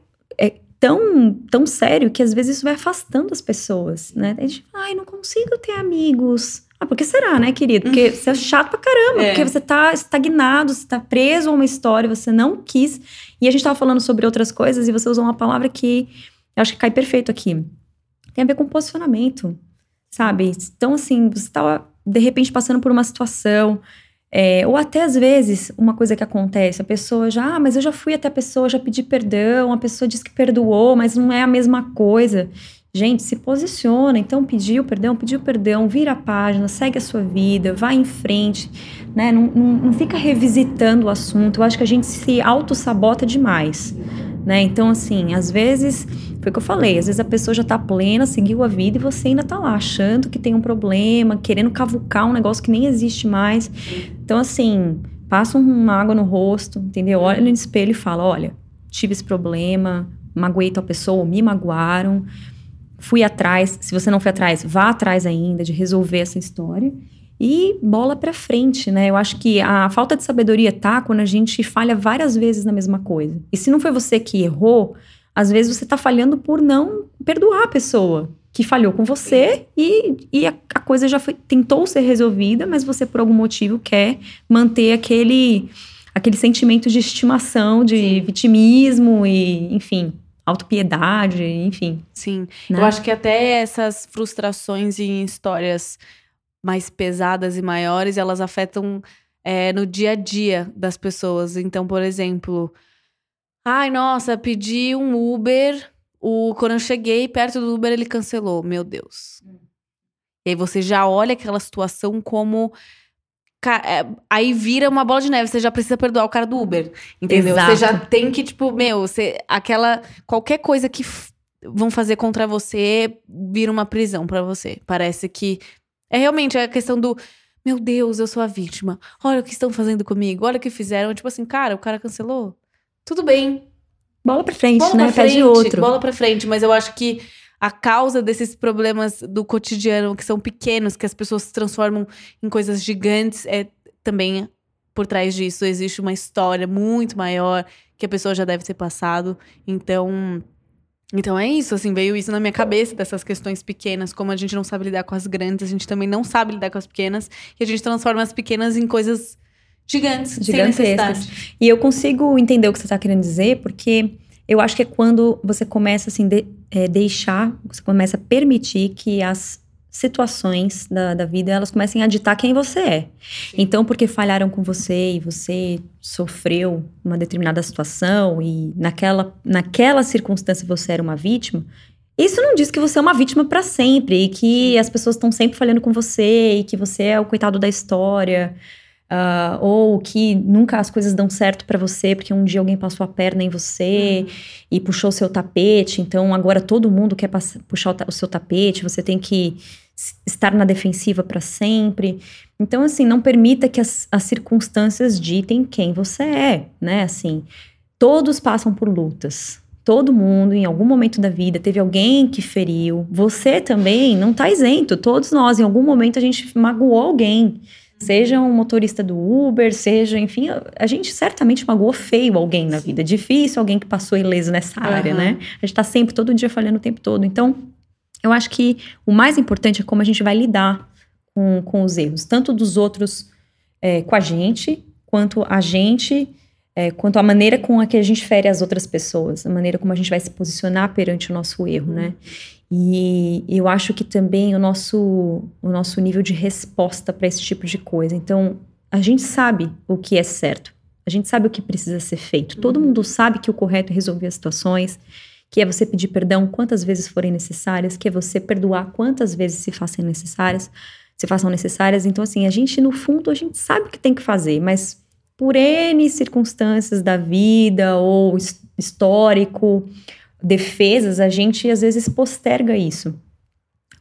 Speaker 3: tão, tão sério que às vezes isso vai afastando as pessoas, né? A gente, ai, não consigo ter amigos. Ah, por que será, né, querido? Porque você é chato pra caramba, é. porque você tá estagnado, você tá preso a uma história, você não quis. E a gente tava falando sobre outras coisas e você usou uma palavra que eu acho que cai perfeito aqui. Tem a ver com posicionamento, sabe? Então, assim, você tava de repente passando por uma situação, é, ou até às vezes, uma coisa que acontece, a pessoa já, ah, mas eu já fui até a pessoa, já pedi perdão, a pessoa diz que perdoou, mas não é a mesma coisa. Gente, se posiciona, então pediu perdão, pediu perdão, vira a página, segue a sua vida, vai em frente, né? Não, não, não fica revisitando o assunto. Eu acho que a gente se auto-sabota demais, né? Então, assim, às vezes foi o que eu falei, às vezes a pessoa já tá plena, seguiu a vida e você ainda tá lá achando que tem um problema, querendo cavucar um negócio que nem existe mais. Então, assim, passa uma água no rosto, entendeu? Olha no espelho e fala: olha, tive esse problema, magoei tua pessoa, me magoaram, fui atrás. Se você não foi atrás, vá atrás ainda de resolver essa história. E bola para frente, né? Eu acho que a falta de sabedoria tá quando a gente falha várias vezes na mesma coisa. E se não foi você que errou, às vezes você está falhando por não perdoar a pessoa que falhou com você e, e a, a, coisa já foi, tentou ser resolvida, mas você por algum motivo quer manter aquele aquele sentimento de estimação, de Sim. vitimismo e, enfim, autopiedade, enfim.
Speaker 2: Sim. Né? Eu acho que até essas frustrações em histórias mais pesadas e maiores, elas afetam é, no dia a dia das pessoas. Então, por exemplo, Ai, nossa, pedi um Uber. O, quando eu cheguei perto do Uber, ele cancelou. Meu Deus. Hum. E aí você já olha aquela situação como. É, aí vira uma bola de neve, você já precisa perdoar o cara do Uber. Entendeu? Exato. Você já tem que, tipo, meu, você, aquela. Qualquer coisa que vão fazer contra você vira uma prisão para você. Parece que. É realmente a questão do. Meu Deus, eu sou a vítima. Olha o que estão fazendo comigo. Olha o que fizeram. Tipo assim, cara, o cara cancelou tudo bem.
Speaker 3: Bola pra frente,
Speaker 2: bola
Speaker 3: né?
Speaker 2: Pra frente,
Speaker 3: Pede outro.
Speaker 2: Bola pra frente, mas eu acho que a causa desses problemas do cotidiano, que são pequenos, que as pessoas se transformam em coisas gigantes, é também por trás disso existe uma história muito maior que a pessoa já deve ter passado. Então, então é isso, assim, veio isso na minha cabeça dessas questões pequenas, como a gente não sabe lidar com as grandes, a gente também não sabe lidar com as pequenas, e a gente transforma as pequenas em coisas gigantes, gigantescas.
Speaker 3: E eu consigo entender o que você está querendo dizer, porque eu acho que é quando você começa assim de, é, deixar, você começa a permitir que as situações da, da vida elas comecem a ditar quem você é. Então, porque falharam com você e você sofreu uma determinada situação e naquela, naquela circunstância você era uma vítima, isso não diz que você é uma vítima para sempre e que as pessoas estão sempre falhando com você e que você é o coitado da história. Uh, ou que nunca as coisas dão certo para você porque um dia alguém passou a perna em você uhum. e puxou seu tapete, então agora todo mundo quer puxar o, o, seu tapete, você tem que estar na defensiva para sempre. Então, assim, não permita que as, as circunstâncias ditem quem você é, né? Assim, todos passam por lutas. Todo mundo, em algum momento da vida, teve alguém que feriu. Você também não está isento. Todos nós, em algum momento, a gente magoou alguém. Seja um motorista do Uber, seja, enfim, a gente certamente magoou feio alguém na vida. Difícil alguém que passou ileso nessa área, uhum. né? A gente tá sempre, todo dia falhando o tempo todo. Então, eu acho que o mais importante é como a gente vai lidar com, com os erros, tanto dos outros é, com a gente, quanto a gente, é, quanto a maneira com a que a gente fere as outras pessoas, a maneira como a gente vai se posicionar perante o nosso erro, né? E eu acho que também o nosso, o nosso nível de resposta para esse tipo de coisa. Então, a gente sabe o que é certo, a gente sabe o que precisa ser feito. Todo mundo sabe que o correto é resolver as situações, que é você pedir perdão quantas vezes forem necessárias, que é você perdoar quantas vezes se façam necessárias, se façam necessárias. Então, assim, a gente, no fundo, a gente sabe o que tem que fazer, mas por N circunstâncias da vida ou histórico, defesas, a gente às vezes posterga isso.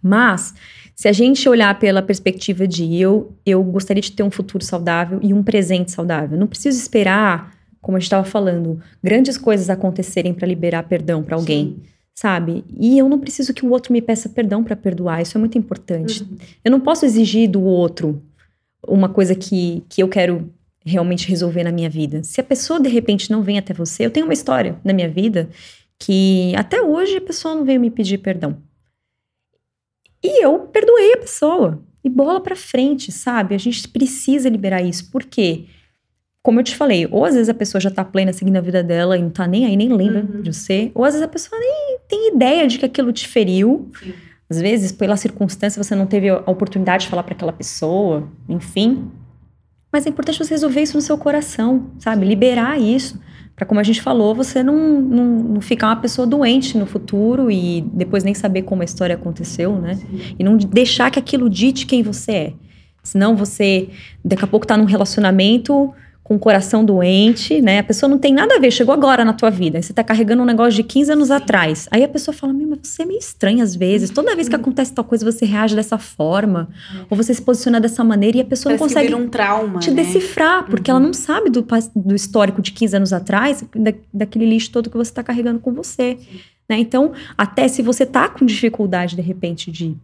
Speaker 3: Mas, se a gente olhar pela perspectiva de eu, eu gostaria de ter um futuro saudável e um presente saudável. Não preciso esperar, como a gente estava falando, grandes coisas acontecerem para liberar perdão para alguém. Sim. Sabe? E eu não preciso que o outro me peça perdão para perdoar, isso é muito importante. Uhum. Eu não posso exigir do outro uma coisa que, que eu quero realmente resolver na minha vida. Se a pessoa de repente não vem até você, eu tenho uma história na minha vida que até hoje a pessoa não veio me pedir perdão. E eu perdoei a pessoa. E bola pra frente, sabe? A gente precisa liberar isso. Por quê? Como eu te falei, ou às vezes a pessoa já tá plena seguindo a vida dela e não tá nem aí, nem lembra uhum. de você, ou às vezes a pessoa nem tem ideia de que aquilo te feriu. Sim. Às vezes, pela circunstância, você não teve a oportunidade de falar para aquela pessoa, enfim. Mas é importante você resolver isso no seu coração, sabe? Liberar isso para como a gente falou, você não, não, não, ficar uma pessoa doente no futuro e depois nem saber como a história aconteceu, né? Sim. E não deixar que aquilo dite quem você é. Senão você, daqui a pouco, tá num relacionamento com o coração doente, né? A pessoa não tem nada a ver, chegou agora na tua vida. Você tá carregando um negócio de 15 anos atrás. Aí a pessoa fala: Meu, mas você é meio estranho às vezes. Toda vez que acontece tal coisa, você reage dessa forma. Uhum. Ou você se posiciona dessa maneira e a pessoa Parece não consegue
Speaker 2: um trauma,
Speaker 3: te né? decifrar, porque uhum. ela não sabe do, do histórico de 15 anos atrás, da, daquele lixo todo que você tá carregando com você. Né? Então, até se você tá com dificuldade, de repente, de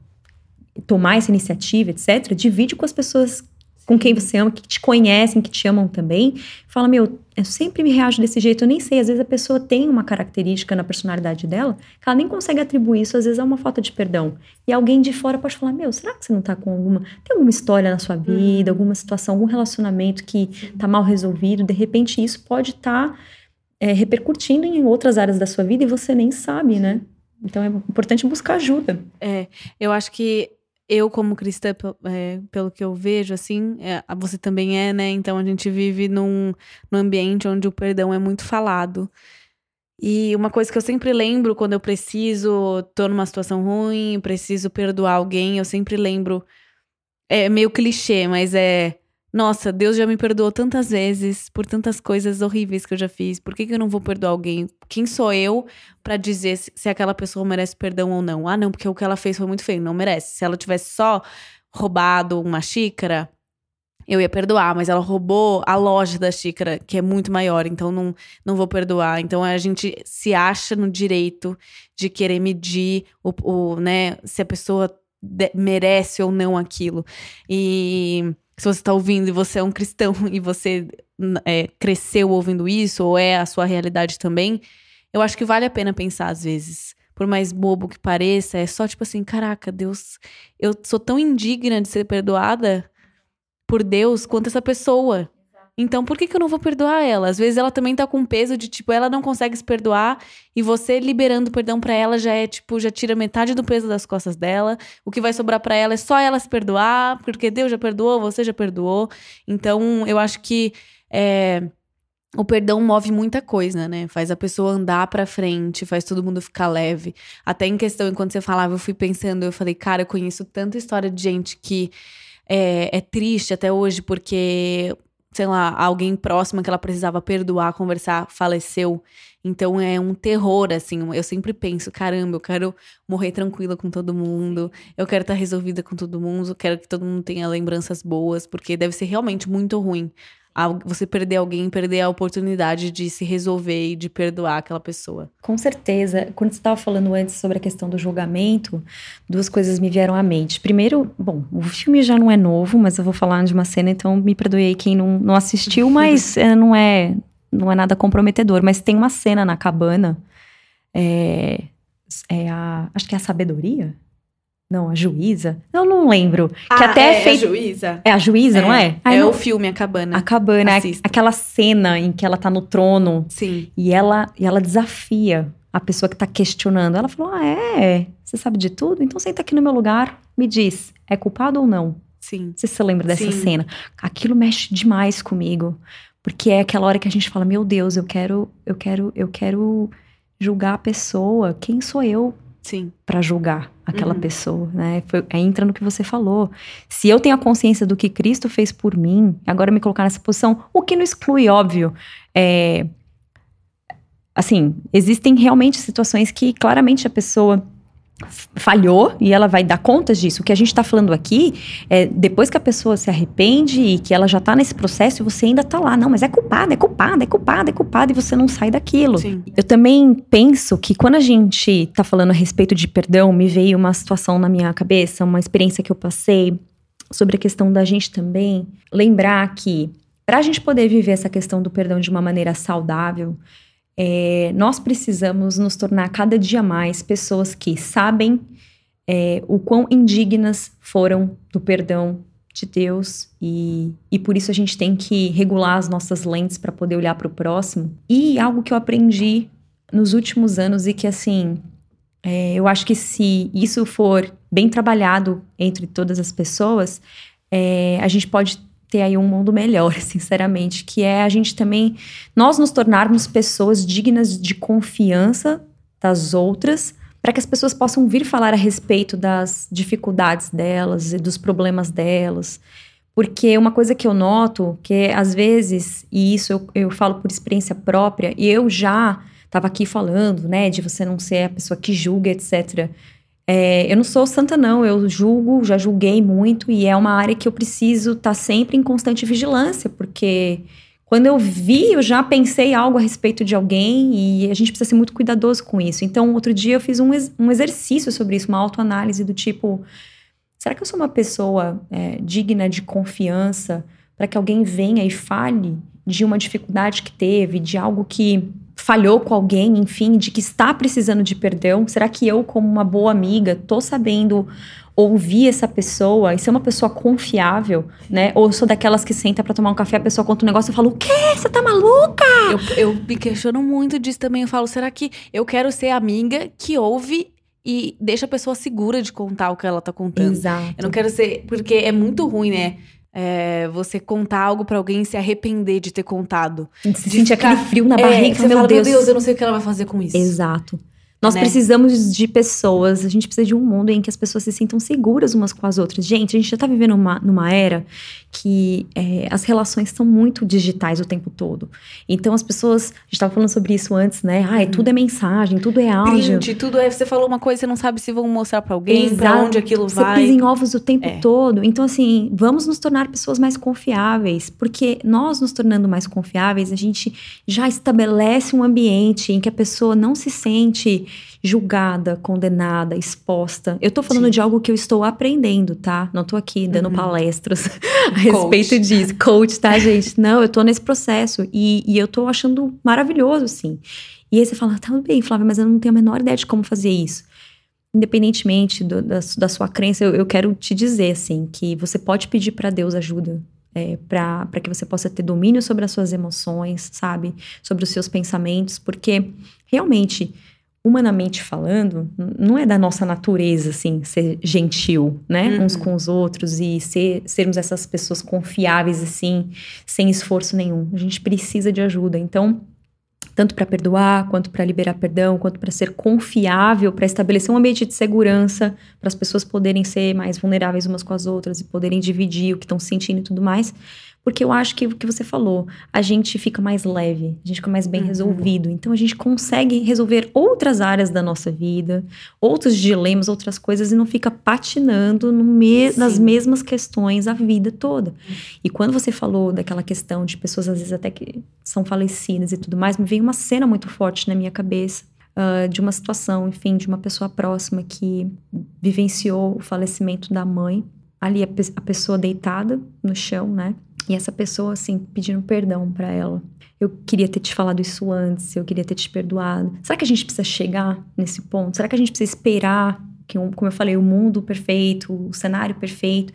Speaker 3: tomar essa iniciativa, etc., divide com as pessoas com quem você ama, que te conhecem, que te amam também, fala: Meu, eu sempre me reajo desse jeito. Eu nem sei, às vezes a pessoa tem uma característica na personalidade dela que ela nem consegue atribuir isso, às vezes é uma falta de perdão. E alguém de fora pode falar: Meu, será que você não tá com alguma. Tem alguma história na sua vida, uhum. alguma situação, algum relacionamento que tá mal resolvido? De repente isso pode estar tá, é, repercutindo em outras áreas da sua vida e você nem sabe, né? Então é importante buscar ajuda.
Speaker 2: É, eu acho que eu, como cristã, é, pelo que eu vejo, assim, é, você também é, né? Então a gente vive num, num ambiente onde o perdão é muito falado. E uma coisa que eu sempre lembro quando eu preciso, tô numa situação ruim, preciso perdoar alguém, eu sempre lembro. É meio clichê, mas é nossa, Deus já me perdoou tantas vezes por tantas coisas horríveis que eu já fiz. Por que, que eu não vou perdoar alguém? Quem sou eu para dizer se, se, aquela pessoa merece perdão ou não? Ah, não, porque o que ela fez foi muito feio. Não merece. Se ela tivesse só roubado uma xícara, eu ia perdoar, mas ela roubou a loja da xícara, que é muito maior, então não, não vou perdoar. Então a gente se acha no direito de querer medir o, o né, se a pessoa merece ou não aquilo. E se você está ouvindo e você é um cristão e você é, cresceu ouvindo isso, ou é a sua realidade também, eu acho que vale a pena pensar às vezes. Por mais bobo que pareça, é só tipo assim: caraca, Deus, eu sou tão indigna de ser perdoada por Deus quanto essa pessoa. Então por que, que eu não vou perdoar ela? Às vezes ela também tá com peso de tipo, ela não consegue se perdoar e você liberando perdão para ela já é tipo, já tira metade do peso das costas dela. O que vai sobrar para ela é só ela se perdoar, porque Deus já perdoou, você já perdoou. Então eu acho que é, o perdão move muita coisa, né? Faz a pessoa andar pra frente, faz todo mundo ficar leve. Até em questão, enquanto você falava, eu fui pensando, eu falei, cara, eu conheço tanta história de gente que é, é triste até hoje porque, sei lá, alguém próximo que ela precisava perdoar, conversar, faleceu. Então é um terror, assim. Eu sempre penso, caramba, eu quero morrer tranquila com todo mundo, eu quero estar resolvida com todo mundo, eu quero que todo mundo tenha lembranças boas, porque deve ser realmente muito ruim você perder alguém, perder a oportunidade de se resolver e de perdoar aquela pessoa.
Speaker 3: Com certeza. Quando você estava falando antes sobre a questão do julgamento, duas coisas me vieram à mente. Primeiro, bom, o filme já não é novo, mas eu vou falar de uma cena, então me perdoei quem não, não assistiu, mas é, não é não é nada comprometedor. Mas tem uma cena na cabana, é, é a, acho que é a sabedoria, não, a juíza? Eu não lembro.
Speaker 2: Ah,
Speaker 3: que
Speaker 2: até é, é feito... a juíza.
Speaker 3: É a juíza, é, não é?
Speaker 2: Ai, é não... o filme A Cabana.
Speaker 3: A Cabana. Assista. Aquela cena em que ela tá no trono.
Speaker 2: Sim.
Speaker 3: E ela, e ela desafia a pessoa que tá questionando. Ela falou: Ah, é? Você sabe de tudo? Então senta aqui no meu lugar. Me diz, é culpado ou não?
Speaker 2: Sim.
Speaker 3: Você se lembra dessa Sim. cena? Aquilo mexe demais comigo. Porque é aquela hora que a gente fala: Meu Deus, eu quero, eu quero, eu quero julgar a pessoa. Quem sou eu
Speaker 2: Sim.
Speaker 3: para julgar aquela uhum. pessoa, né? Foi, é, entra no que você falou. Se eu tenho a consciência do que Cristo fez por mim, agora me colocar nessa posição, o que não exclui, óbvio, é, assim, existem realmente situações que claramente a pessoa falhou e ela vai dar contas disso. O que a gente está falando aqui é depois que a pessoa se arrepende e que ela já está nesse processo e você ainda está lá. Não, mas é culpada, é culpada, é culpada, é culpada e você não sai daquilo.
Speaker 2: Sim.
Speaker 3: Eu também penso que quando a gente está falando a respeito de perdão, me veio uma situação na minha cabeça, uma experiência que eu passei sobre a questão da gente também lembrar que para a gente poder viver essa questão do perdão de uma maneira saudável, é, nós precisamos nos tornar cada dia mais pessoas que sabem é, o quão indignas foram do perdão de Deus e, e por isso a gente tem que regular as nossas lentes para poder olhar para o próximo. E algo que eu aprendi nos últimos anos e que assim é, eu acho que se isso for bem trabalhado entre todas as pessoas, é, a gente pode ter aí um mundo melhor, sinceramente, que é a gente também nós nos tornarmos pessoas dignas de confiança das outras, para que as pessoas possam vir falar a respeito das dificuldades delas e dos problemas delas. Porque uma coisa que eu noto, que às vezes, e isso eu, eu falo por experiência própria, e eu já estava aqui falando, né, de você não ser a pessoa que julga, etc. É, eu não sou santa, não. Eu julgo, já julguei muito e é uma área que eu preciso estar tá sempre em constante vigilância, porque quando eu vi, eu já pensei algo a respeito de alguém e a gente precisa ser muito cuidadoso com isso. Então, outro dia eu fiz um, ex um exercício sobre isso, uma autoanálise do tipo: será que eu sou uma pessoa é, digna de confiança para que alguém venha e fale de uma dificuldade que teve, de algo que falhou com alguém, enfim, de que está precisando de perdão? Será que eu, como uma boa amiga, tô sabendo ouvir essa pessoa e ser uma pessoa confiável, né? Ou sou daquelas que senta para tomar um café, a pessoa conta um negócio e fala: O quê? Você tá maluca?
Speaker 2: Eu, eu me questiono muito disso também. Eu falo: será que eu quero ser amiga que ouve e deixa a pessoa segura de contar o que ela tá contando?
Speaker 3: Exato.
Speaker 2: Eu não quero ser. Porque é muito ruim, né? É, você contar algo para alguém e se arrepender de ter contado.
Speaker 3: Se sentir aquele frio na barriga. É,
Speaker 2: você
Speaker 3: meu
Speaker 2: fala,
Speaker 3: Deus.
Speaker 2: meu Deus, eu não sei o que ela vai fazer com isso.
Speaker 3: Exato. Nós né? precisamos de pessoas, a gente precisa de um mundo em que as pessoas se sintam seguras umas com as outras. Gente, a gente já tá vivendo uma, numa era que é, as relações são muito digitais o tempo todo. Então as pessoas, a gente tava falando sobre isso antes, né? Ai, tudo é mensagem, tudo é áudio.
Speaker 2: Print, tudo é, você falou uma coisa, você não sabe se vão mostrar para alguém, Exato. pra onde aquilo
Speaker 3: você
Speaker 2: vai.
Speaker 3: Você pisa em ovos o tempo é. todo. Então assim, vamos nos tornar pessoas mais confiáveis, porque nós nos tornando mais confiáveis, a gente já estabelece um ambiente em que a pessoa não se sente julgada, condenada, exposta. Eu tô falando Sim. de algo que eu estou aprendendo, tá? Não tô aqui dando uhum. palestras a respeito disso. Coach, tá, gente? Não, eu tô nesse processo e, e eu tô achando maravilhoso, sim. E aí você fala, tá bem, Flávia, mas eu não tenho a menor ideia de como fazer isso. Independentemente do, da, da, sua crença, eu, eu quero te dizer, assim, que você pode pedir para Deus ajuda é, para que você possa ter domínio sobre as suas emoções, sabe? Sobre os seus pensamentos, porque realmente, humanamente falando, não é da nossa natureza, assim, ser gentil, né?
Speaker 2: Uhum.
Speaker 3: Uns com os outros e ser, sermos essas pessoas confiáveis, assim, sem esforço nenhum. A gente precisa de ajuda. Então, tanto para perdoar, quanto para liberar perdão, quanto para ser confiável, para estabelecer um ambiente de segurança, para as pessoas poderem ser mais vulneráveis umas com as outras e poderem dividir o que estão sentindo e tudo mais. Porque eu acho que o que você falou, a gente fica mais leve, a gente fica mais bem
Speaker 2: Uhum.
Speaker 3: resolvido. Então a gente consegue resolver outras áreas da nossa vida, outros dilemas, outras coisas e não fica patinando no me nas
Speaker 2: Sim.
Speaker 3: mesmas questões a vida toda. E quando você falou daquela questão de pessoas às vezes até que são falecidas e tudo mais, me veio uma cena muito forte na minha cabeça. ah, de uma situação, enfim, de uma pessoa próxima que vivenciou o falecimento da mãe. Ali a, pe- a pessoa deitada no chão, né? E essa pessoa, assim, pedindo perdão pra ela. Eu queria ter te falado isso antes, eu queria ter te perdoado. Será que a gente precisa chegar nesse ponto? Será que a gente precisa esperar que, como eu falei, o mundo perfeito, o cenário perfeito?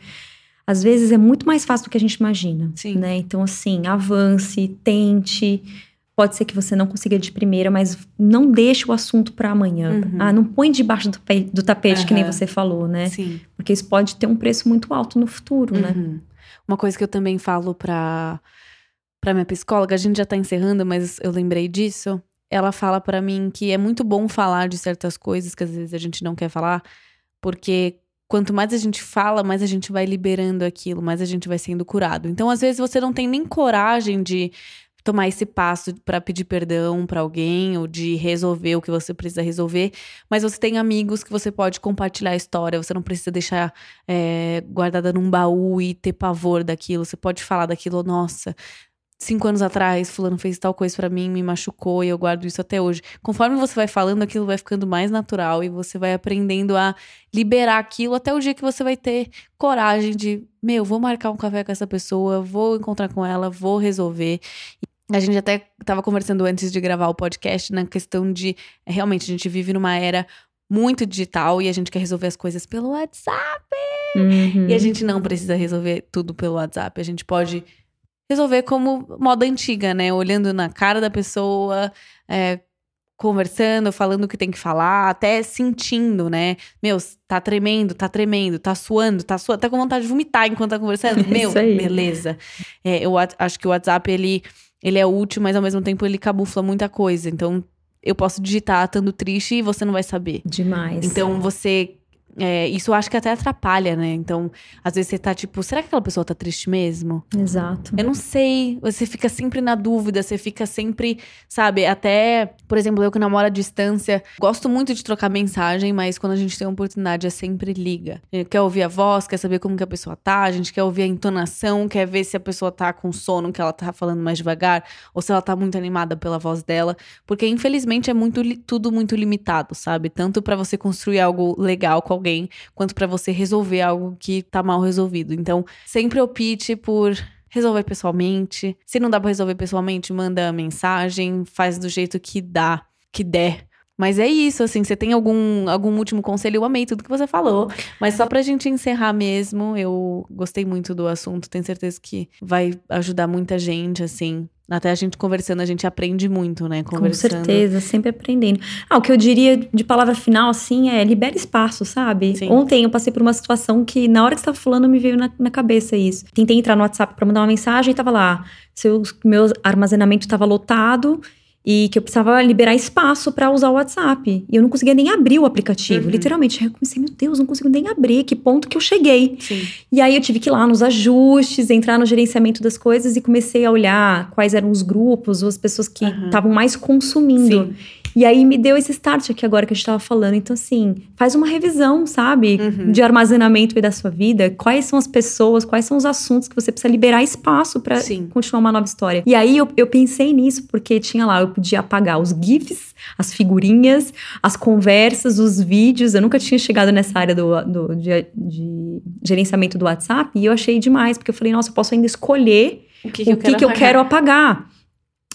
Speaker 3: Às vezes é muito mais fácil do que a gente imagina,
Speaker 2: Sim.
Speaker 3: né? Então, assim, avance, tente. Pode ser que você não consiga de primeira, mas não deixe o assunto pra amanhã.
Speaker 2: Uhum.
Speaker 3: Ah, não põe debaixo do, do tapete, que nem você falou, né?
Speaker 2: Sim.
Speaker 3: Porque isso pode ter um preço muito alto no futuro, né?
Speaker 2: Uma coisa que eu também falo pra, pra minha psicóloga, a gente já tá encerrando, mas eu lembrei disso. Ela fala pra mim que é muito bom falar de certas coisas que às vezes a gente não quer falar, porque quanto mais a gente fala, mais a gente vai liberando aquilo, mais a gente vai sendo curado. Então, às vezes, você não tem nem coragem de tomar esse passo pra pedir perdão pra alguém ou de resolver o que você precisa resolver, mas você tem amigos que você pode compartilhar a história, você não precisa deixar é, guardada num baú e ter pavor daquilo. Você pode falar daquilo, nossa, cinco anos atrás, fulano fez tal coisa pra mim, me machucou e eu guardo isso até hoje. Conforme você vai falando, aquilo vai ficando mais natural e você vai aprendendo a liberar aquilo até o dia que você vai ter coragem de, meu, vou marcar um café com essa pessoa, vou encontrar com ela, vou resolver. A gente até estava conversando antes de gravar o podcast na questão de realmente a gente vive numa era muito digital e a gente quer resolver as coisas pelo WhatsApp.
Speaker 3: Uhum.
Speaker 2: E a gente não precisa resolver tudo pelo WhatsApp. A gente pode resolver como moda antiga, né? Olhando na cara da pessoa, é, conversando, falando o que tem que falar, até sentindo, né? Meu, tá tremendo, tá tremendo, tá suando, tá suando, tá com vontade de vomitar enquanto tá conversando. Meu,
Speaker 3: Isso aí.
Speaker 2: beleza. É, eu acho que o WhatsApp, ele, ele é útil, mas ao mesmo tempo ele camufla muita coisa. Então, eu posso digitar estando triste e você não vai saber.
Speaker 3: Demais.
Speaker 2: Então você. É, isso eu acho que até atrapalha, né? Então, às vezes você tá tipo, será que aquela pessoa tá triste mesmo?
Speaker 3: Exato.
Speaker 2: Eu não sei. Você fica sempre na dúvida, você fica sempre, sabe? Até, por exemplo, eu que namoro à distância, gosto muito de trocar mensagem, mas quando a gente tem a oportunidade, é sempre liga. Gente quer ouvir a voz, quer saber como que a pessoa tá, a gente quer ouvir a entonação, quer ver se a pessoa tá com sono, que ela tá falando mais devagar, ou se ela tá muito animada pela voz dela. Porque, infelizmente, é muito tudo muito limitado, sabe? Tanto pra você construir algo legal com alguém, quanto pra você resolver algo que tá mal resolvido. Então, sempre opte por resolver pessoalmente. Se não dá pra resolver pessoalmente, manda mensagem, faz do jeito que dá, que der. Mas é isso, assim, você tem algum, algum último conselho? Eu amei tudo que você falou. Mas só pra gente encerrar mesmo, eu gostei muito do assunto, tenho certeza que vai ajudar muita gente, assim. Até a gente conversando, a gente aprende muito, né?
Speaker 3: Com
Speaker 2: Conversando.
Speaker 3: certeza, sempre aprendendo. Ah, o que eu diria de palavra final, assim, é libera espaço, sabe?
Speaker 2: Sim.
Speaker 3: Ontem eu passei por uma situação que, na hora que você tava falando, me veio na, na cabeça isso. Tentei entrar no WhatsApp pra mandar uma mensagem e tava lá. Seu, meu armazenamento tava lotado e que eu precisava liberar espaço pra usar o WhatsApp. E eu não conseguia nem abrir o aplicativo.
Speaker 2: Uhum.
Speaker 3: Literalmente, eu comecei, meu Deus, não consigo nem abrir. Que ponto que eu cheguei?
Speaker 2: Sim.
Speaker 3: E aí eu tive que ir lá nos ajustes, entrar no gerenciamento das coisas e comecei a olhar quais eram os grupos ou as pessoas que estavam mais consumindo.
Speaker 2: Sim.
Speaker 3: E aí me deu esse start aqui agora que a gente tava falando. Então, assim, faz uma revisão, sabe?
Speaker 2: Uhum.
Speaker 3: De armazenamento aí da sua vida. Quais são as pessoas, quais são os assuntos que você precisa liberar espaço
Speaker 2: Sim.
Speaker 3: continuar uma nova história. E aí eu, eu pensei nisso, porque tinha lá, eu podia apagar os GIFs, as figurinhas, as conversas, os vídeos. Eu nunca tinha chegado nessa área do, do- de, de gerenciamento do WhatsApp e eu achei demais, porque eu falei, nossa, eu posso ainda escolher
Speaker 2: O que,
Speaker 3: o que, que eu quero apagar.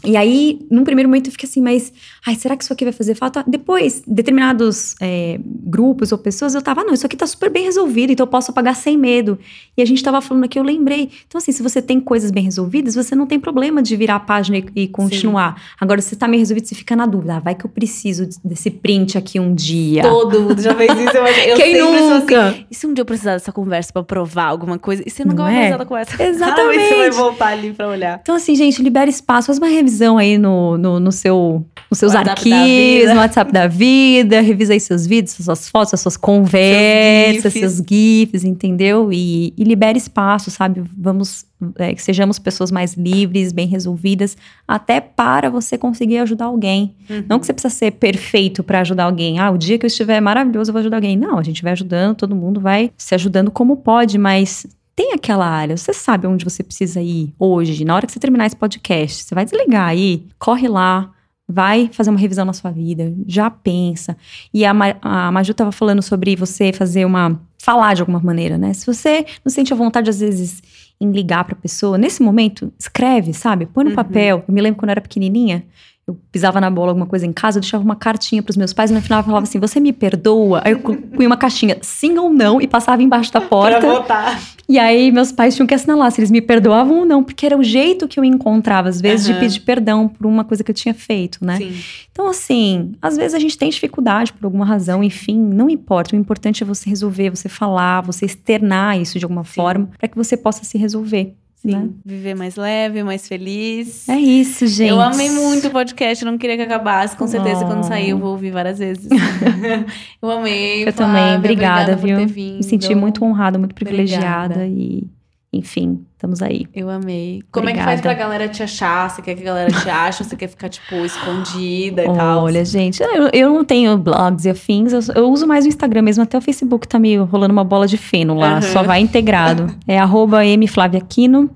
Speaker 3: E aí, num primeiro momento, eu fiquei assim, mas, ai, será que isso aqui vai fazer falta? Depois, determinados é, grupos ou pessoas, eu tava, ah, não, isso aqui tá super bem resolvido, então eu posso apagar sem medo. E a gente tava falando aqui, eu lembrei. Então, assim, se você tem coisas bem resolvidas, você não tem problema de virar a página e, e continuar. Sim. Agora, se tá bem resolvido, você fica na dúvida, ah, vai que eu preciso desse print aqui um dia.
Speaker 2: Todo mundo já fez isso. Eu, eu
Speaker 3: Quem nunca?
Speaker 2: Assim, e se um dia eu precisar dessa conversa pra provar alguma coisa? E você nunca não vai é? precisar da conversa?
Speaker 3: Exatamente.
Speaker 2: Ah, você vai voltar ali pra olhar.
Speaker 3: Então, assim, gente, libera espaço, faz uma revisão revisão aí no, no, no seu, nos seus WhatsApp arquivos, no WhatsApp da vida, revisa aí seus vídeos, suas fotos, suas conversas, seus GIFs, seus GIFs entendeu? E, e libere espaço, sabe? Vamos, é, que sejamos pessoas mais livres, bem resolvidas, até para você conseguir ajudar alguém. Uhum. Não que você precisa ser perfeito para ajudar alguém. Ah, o dia que eu estiver maravilhoso, eu vou ajudar alguém. Não, a gente vai ajudando, todo mundo vai se ajudando como pode, mas tem aquela área, você sabe onde você precisa ir hoje, na hora que você terminar esse podcast, você vai desligar aí, corre lá, vai fazer uma revisão na sua vida, já pensa. E a, Ma a Maju estava falando sobre você fazer uma. falar de alguma maneira, né? Se você não sente a vontade, às vezes, em ligar para a pessoa, nesse momento, escreve, sabe? Põe no uhum. papel. Eu me lembro quando eu era pequenininha, eu pisava na bola alguma coisa em casa, eu deixava uma cartinha pros meus pais e no final eu falava assim: Você me perdoa? Aí eu punha uma caixinha, sim ou não, e passava embaixo da porta.
Speaker 2: pra votar.
Speaker 3: E aí meus pais tinham que assinalar se eles me perdoavam ou não, porque era o jeito que eu encontrava, às vezes, uhum. de pedir perdão por uma coisa que eu tinha feito, né? Sim. Então, assim, às vezes a gente tem dificuldade por alguma razão, enfim, não importa. O importante é você resolver, você falar, você externar isso de alguma Sim. forma, para que você possa se resolver.
Speaker 2: Sim, né? viver mais leve, mais feliz.
Speaker 3: É isso, gente.
Speaker 2: Eu amei muito o podcast, não queria que acabasse. Com certeza, oh. quando sair, eu vou ouvir várias vezes. eu amei.
Speaker 3: Eu Flávia, também, obrigada, obrigada viu? Me senti muito honrada, muito privilegiada obrigada. e enfim, estamos aí.
Speaker 2: Eu amei. Como Obrigada. é que faz pra galera te achar? Você quer que a galera te ache? você quer ficar, tipo, escondida e
Speaker 3: Olha,
Speaker 2: tal?
Speaker 3: Olha, gente, eu, eu não tenho blogs e afins. Eu, eu, uso mais o Instagram mesmo. Até o Facebook tá me rolando uma bola de feno lá. Uhum. Só vai integrado. É arroba mflaviaquino.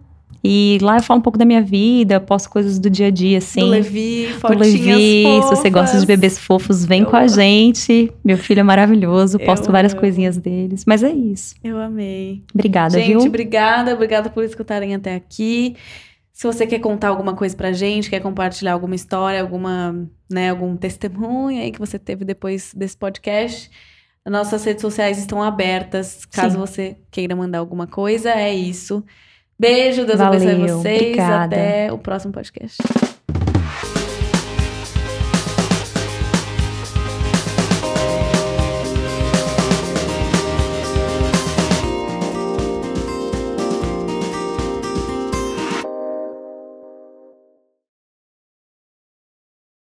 Speaker 3: E lá eu falo um pouco da minha vida, posto coisas do dia a dia, assim. Do
Speaker 2: Levi, do Levi.
Speaker 3: Fofas. Se você gosta de bebês fofos, vem eu com a gente. Meu filho é maravilhoso, posto eu várias amo. coisinhas deles. Mas é isso.
Speaker 2: Eu amei.
Speaker 3: Obrigada,
Speaker 2: gente,
Speaker 3: viu?
Speaker 2: Gente, obrigada. Obrigada por escutarem até aqui. Se você quer contar alguma coisa pra gente, quer compartilhar alguma história, alguma, né, algum testemunho aí que você teve depois desse podcast, nossas redes sociais estão abertas. Caso Sim. você queira mandar alguma coisa, é isso. Beijo, Deus Valeu, abençoe vocês. Obrigada. Até o próximo podcast.